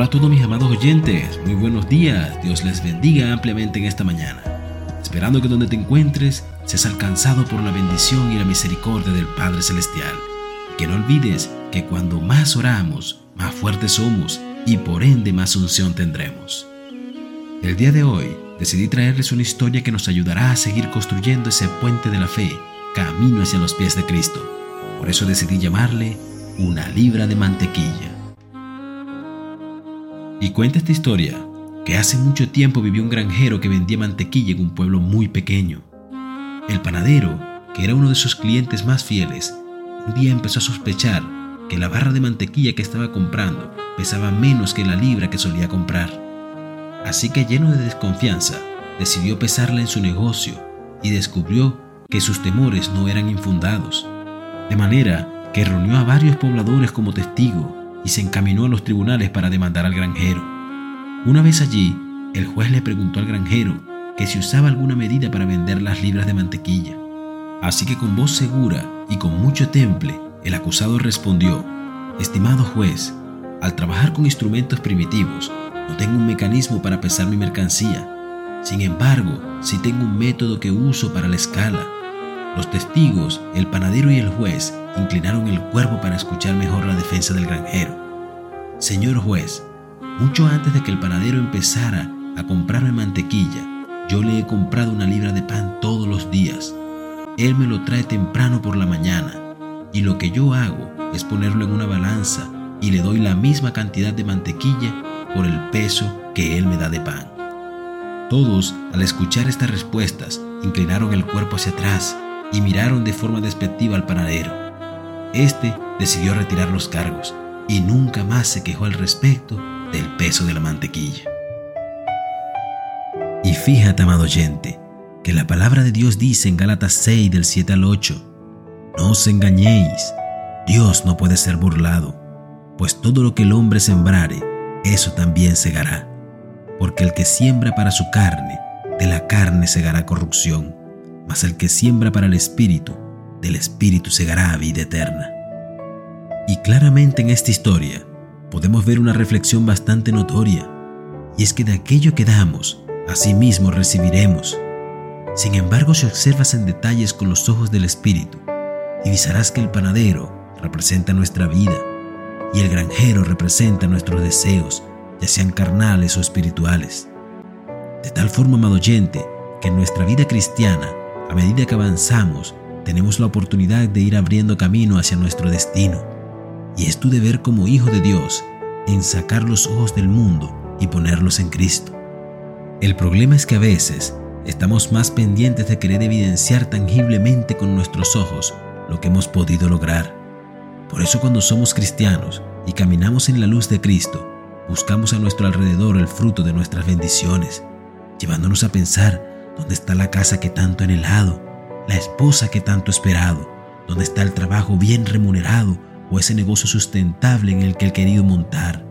Hola a todos mis amados oyentes, muy buenos días, Dios les bendiga ampliamente en esta mañana. Esperando que donde te encuentres seas alcanzado por la bendición y la misericordia del Padre Celestial. que no olvides que cuando más oramos, más fuertes somos y por ende más unción tendremos. El día de hoy decidí traerles una historia que nos ayudará a seguir construyendo ese puente de la fe, camino hacia los pies de Cristo. Por eso decidí llamarle una libra de mantequilla. Y cuenta esta historia que hace mucho tiempo vivió un granjero que vendía mantequilla en un pueblo muy pequeño. El panadero, que era uno de sus clientes más fieles, un día empezó a sospechar que la barra de mantequilla que estaba comprando pesaba menos que la libra que solía comprar. Así que lleno de desconfianza, decidió pesarla en su negocio y descubrió que sus temores no eran infundados. De manera que reunió a varios pobladores como testigo y se encaminó a los tribunales para demandar al granjero. Una vez allí, el juez le preguntó al granjero que si usaba alguna medida para vender las libras de mantequilla. Así que con voz segura y con mucho temple, el acusado respondió, Estimado juez, al trabajar con instrumentos primitivos, no tengo un mecanismo para pesar mi mercancía. Sin embargo, sí tengo un método que uso para la escala. Los testigos, el panadero y el juez inclinaron el cuerpo para escuchar mejor la defensa del granjero. Señor juez, mucho antes de que el panadero empezara a comprarme mantequilla, yo le he comprado una libra de pan todos los días. Él me lo trae temprano por la mañana y lo que yo hago es ponerlo en una balanza y le doy la misma cantidad de mantequilla por el peso que él me da de pan. Todos, al escuchar estas respuestas, inclinaron el cuerpo hacia atrás y miraron de forma despectiva al panadero. Este decidió retirar los cargos y nunca más se quejó al respecto del peso de la mantequilla. Y fíjate, amado oyente, que la palabra de Dios dice en Gálatas 6 del 7 al 8, No os engañéis, Dios no puede ser burlado, pues todo lo que el hombre sembrare, eso también segará. Porque el que siembra para su carne, de la carne segará corrupción, mas el que siembra para el espíritu, del Espíritu segará a vida eterna. Y claramente en esta historia podemos ver una reflexión bastante notoria, y es que de aquello que damos, así mismo recibiremos. Sin embargo, si observas en detalles con los ojos del Espíritu, divisarás que el panadero representa nuestra vida y el granjero representa nuestros deseos, ya sean carnales o espirituales. De tal forma, amado oyente, que en nuestra vida cristiana, a medida que avanzamos, tenemos la oportunidad de ir abriendo camino hacia nuestro destino. Y es tu deber como hijo de Dios en sacar los ojos del mundo y ponerlos en Cristo. El problema es que a veces estamos más pendientes de querer evidenciar tangiblemente con nuestros ojos lo que hemos podido lograr. Por eso cuando somos cristianos y caminamos en la luz de Cristo, buscamos a nuestro alrededor el fruto de nuestras bendiciones, llevándonos a pensar dónde está la casa que tanto anhelado, la esposa que tanto esperado, dónde está el trabajo bien remunerado o ese negocio sustentable en el que he querido montar.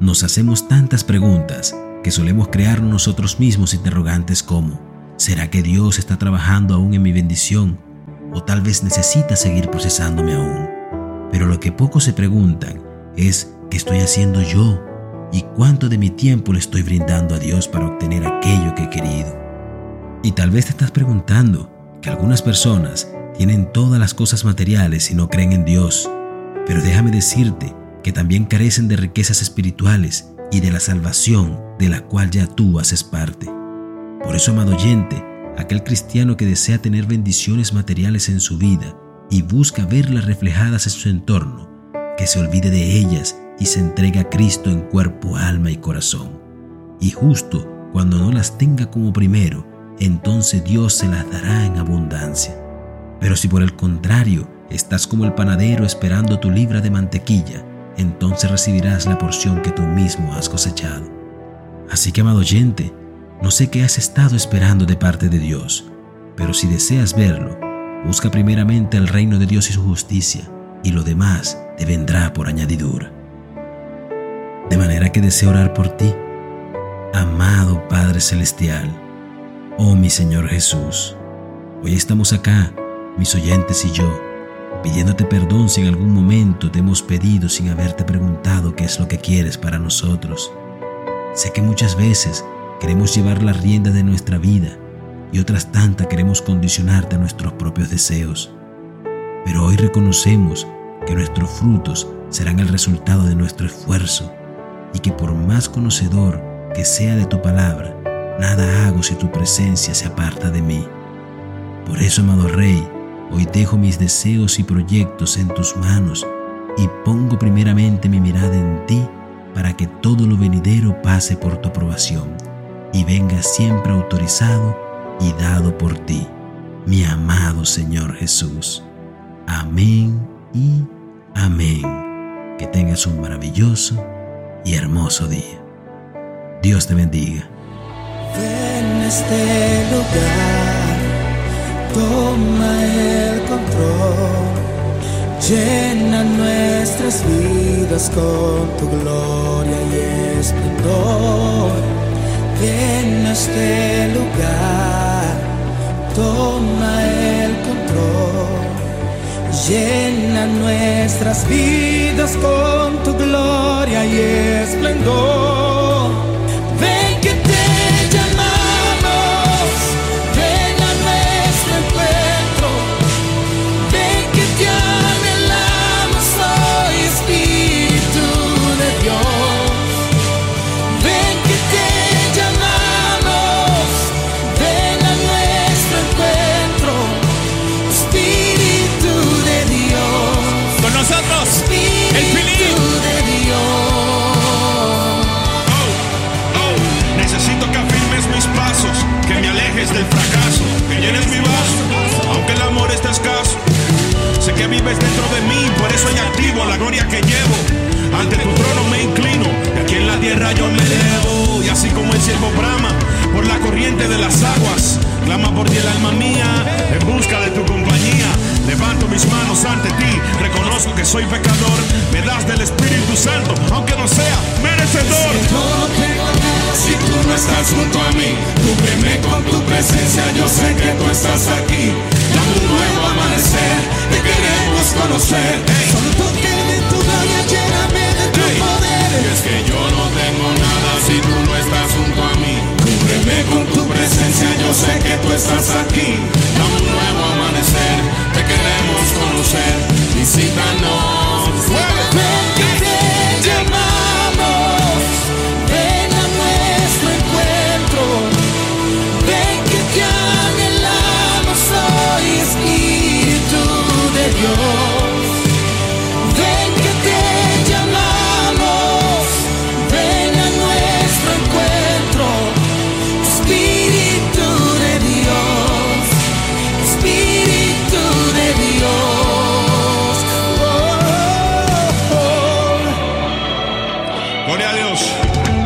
Nos hacemos tantas preguntas que solemos crear nosotros mismos interrogantes como, ¿será que Dios está trabajando aún en mi bendición? O tal vez necesita seguir procesándome aún. Pero lo que pocos se preguntan es, ¿qué estoy haciendo yo? ¿Y cuánto de mi tiempo le estoy brindando a Dios para obtener aquello que he querido? Y tal vez te estás preguntando, que algunas personas tienen todas las cosas materiales y no creen en Dios, pero déjame decirte que también carecen de riquezas espirituales y de la salvación de la cual ya tú haces parte. Por eso, amado oyente, aquel cristiano que desea tener bendiciones materiales en su vida y busca verlas reflejadas en su entorno, que se olvide de ellas y se entregue a Cristo en cuerpo, alma y corazón. Y justo cuando no las tenga como primero, entonces Dios se las dará en abundancia. Pero si por el contrario estás como el panadero esperando tu libra de mantequilla, entonces recibirás la porción que tú mismo has cosechado. Así que, amado oyente, no sé qué has estado esperando de parte de Dios, pero si deseas verlo, busca primeramente el reino de Dios y su justicia, y lo demás te vendrá por añadidura. De manera que deseo orar por ti, amado Padre Celestial, Oh mi Señor Jesús, hoy estamos acá, mis oyentes y yo, pidiéndote perdón si en algún momento te hemos pedido sin haberte preguntado qué es lo que quieres para nosotros. Sé que muchas veces queremos llevar la rienda de nuestra vida y otras tantas queremos condicionarte a nuestros propios deseos. Pero hoy reconocemos que nuestros frutos serán el resultado de nuestro esfuerzo y que por más conocedor que sea de tu palabra, nada hago si tu presencia se aparta de mí. Por eso, amado Rey, hoy dejo mis deseos y proyectos en tus manos y pongo primeramente mi mirada en ti para que todo lo venidero pase por tu aprobación y venga siempre autorizado y dado por ti, mi amado Señor Jesús. Amén y amén. Que tengas un maravilloso y hermoso día. Dios te bendiga. Ven este lugar, toma el control, llena nuestras vidas con tu gloria y esplendor. Ven este lugar, toma el control, llena nuestras vidas con tu gloria y esplendor. Vives dentro de mí, por eso hay activo la gloria que llevo. Ante tu trono me inclino, y aquí en la tierra yo me elevo. Y así como el siervo brama por la corriente de las aguas, clama por ti el alma mía, en busca de tu compañía. Levanto mis manos ante ti, reconozco que soy pecador. Me das del Espíritu Santo, aunque no sea merecedor. Nada Si tú no estás junto a mí, cúbreme con tu presencia, yo sé que tú estás aquí. Dame un nuevo amanecer, te queremos dancing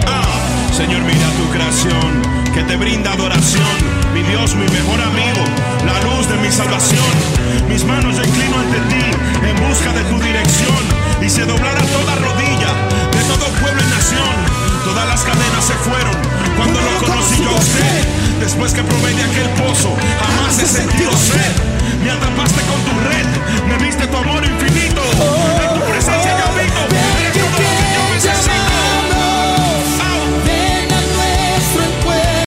Ah, Señor, mira tu creación que te brinda adoración. Mi Dios, mi mejor amigo, la luz de mi salvación. Mis manos yo inclino ante ti en busca de tu dirección. Y se doblará toda rodilla de todo pueblo y nación. Todas las cadenas se fueron cuando lo conocí yo a usted. Después que probé de aquel pozo, jamás he sentido sed. Me atrapaste con tu red, me diste tu amor infinito.